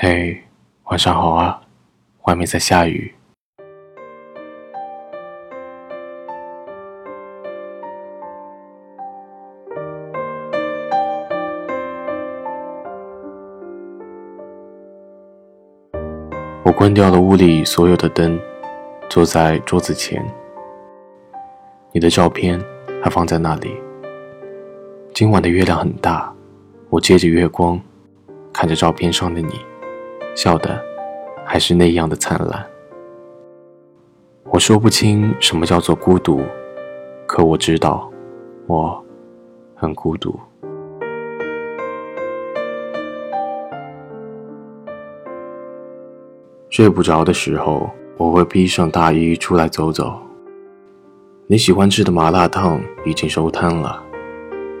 嘿，晚上好啊！外面在下雨。我关掉了屋里所有的灯，坐在桌子前。你的照片还放在那里。今晚的月亮很大，我借着月光，看着照片上的你，笑的还是那样的灿烂。我说不清什么叫做孤独，可我知道，我很孤独。睡不着的时候，我会披上大衣出来走走。你喜欢吃的麻辣烫已经收摊了，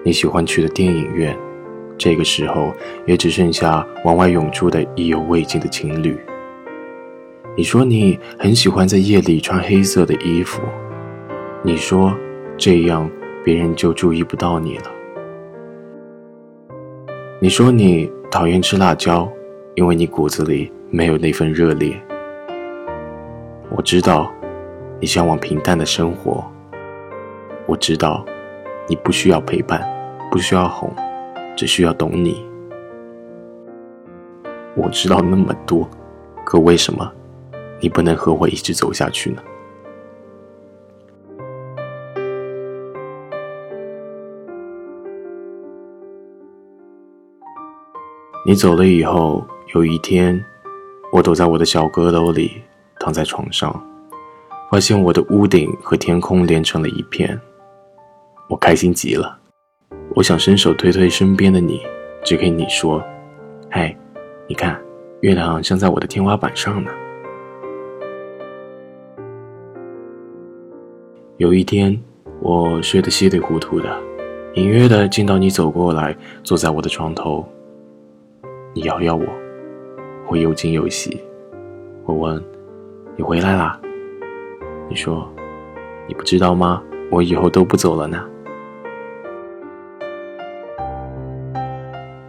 你喜欢去的电影院，这个时候也只剩下往外涌出的意犹未尽的情侣。你说你很喜欢在夜里穿黑色的衣服，你说这样别人就注意不到你了。你说你讨厌吃辣椒，因为你骨子里。没有那份热烈。我知道，你向往平淡的生活。我知道，你不需要陪伴，不需要哄，只需要懂你。我知道那么多，可为什么你不能和我一直走下去呢？你走了以后，有一天。我躲在我的小阁楼里，躺在床上，发现我的屋顶和天空连成了一片，我开心极了。我想伸手推推身边的你，只给你说：“嘿，你看，月亮像在我的天花板上呢。”有一天，我睡得稀里糊涂的，隐约的见到你走过来，坐在我的床头，你摇摇我。我又惊又喜，我问：“你回来啦？”你说：“你不知道吗？我以后都不走了呢。”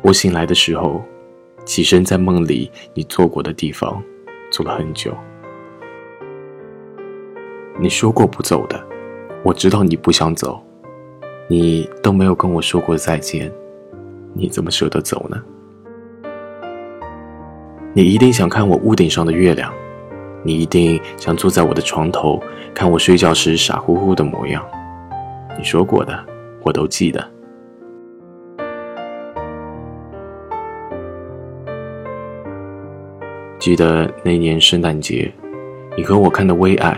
我醒来的时候，起身在梦里你坐过的地方坐了很久。你说过不走的，我知道你不想走，你都没有跟我说过再见，你怎么舍得走呢？你一定想看我屋顶上的月亮，你一定想坐在我的床头看我睡觉时傻乎乎的模样。你说过的，我都记得。记得那年圣诞节，你和我看的《微爱》，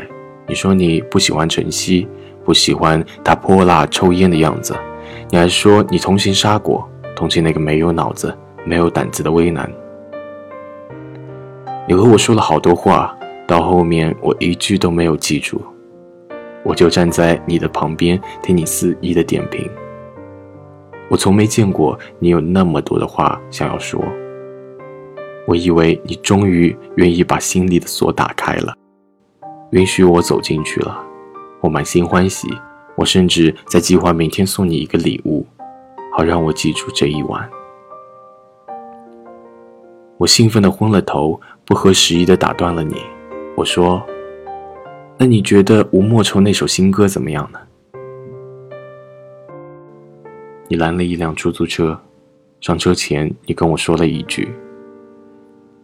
你说你不喜欢晨曦，不喜欢他泼辣抽烟的样子，你还说你同情沙果，同情那个没有脑子、没有胆子的微男。你和我说了好多话，到后面我一句都没有记住，我就站在你的旁边听你肆意的点评。我从没见过你有那么多的话想要说，我以为你终于愿意把心里的锁打开了，允许我走进去了，我满心欢喜。我甚至在计划明天送你一个礼物，好让我记住这一晚。我兴奋的昏了头，不合时宜的打断了你。我说：“那你觉得吴莫愁那首新歌怎么样呢？”你拦了一辆出租车，上车前你跟我说了一句：“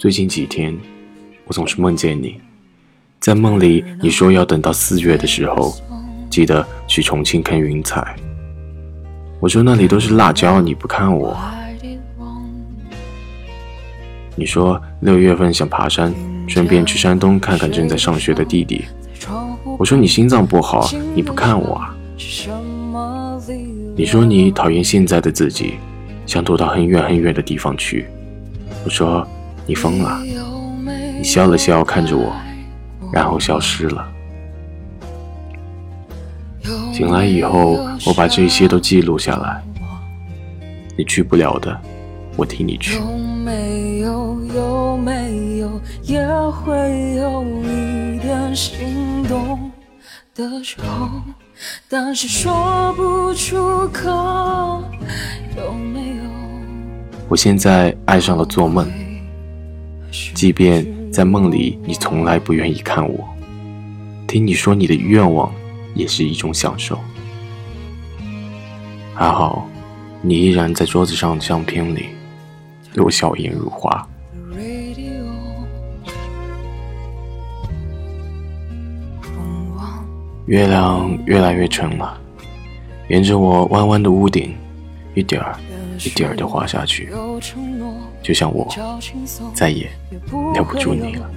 最近几天，我总是梦见你，在梦里你说要等到四月的时候，记得去重庆看云彩。我说那里都是辣椒，你不看我。你说六月份想爬山，顺便去山东看看正在上学的弟弟。我说你心脏不好，你不看我啊？你说你讨厌现在的自己，想躲到很远很远的地方去。我说你疯了？你笑了笑看着我，然后消失了。醒来以后，我把这些都记录下来。你去不了的，我替你去。有没有？有没有？也会有一点心动的时候，但是说不出口。有没有？我现在爱上了做梦，即便在梦里你从来不愿意看我，听你说你的愿望也是一种享受。还好。你依然在桌子上的相片里，对我笑颜如花。月亮越来越沉了，沿着我弯弯的屋顶，一点儿一点儿的滑下去，就像我再也留不住你了。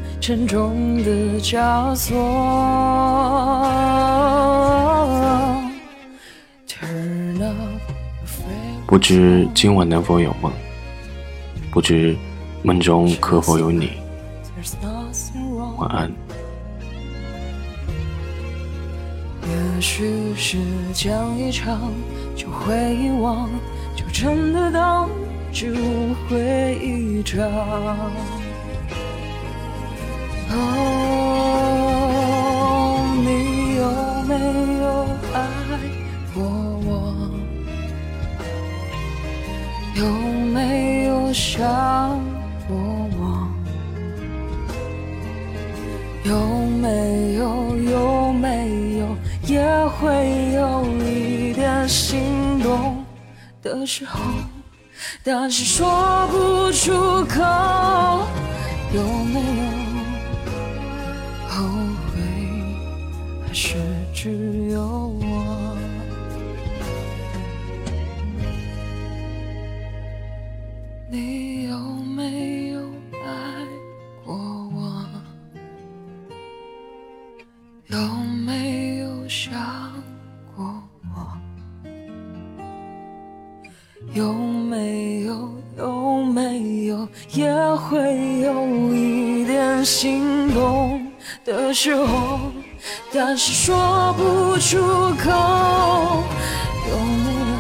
不知今晚能否有梦，不知梦中可否有你。晚安。也许是讲一场就会遗忘，就真的当只会一场。哦，你有没有爱过我？有没有想过我？有没有有没有也会有一点心动的时候，但是说不出口。有没有后悔？还是只有我？你有没有爱过我？有没有想有没有有没有也会有一点心动的时候，但是说不出口。有没？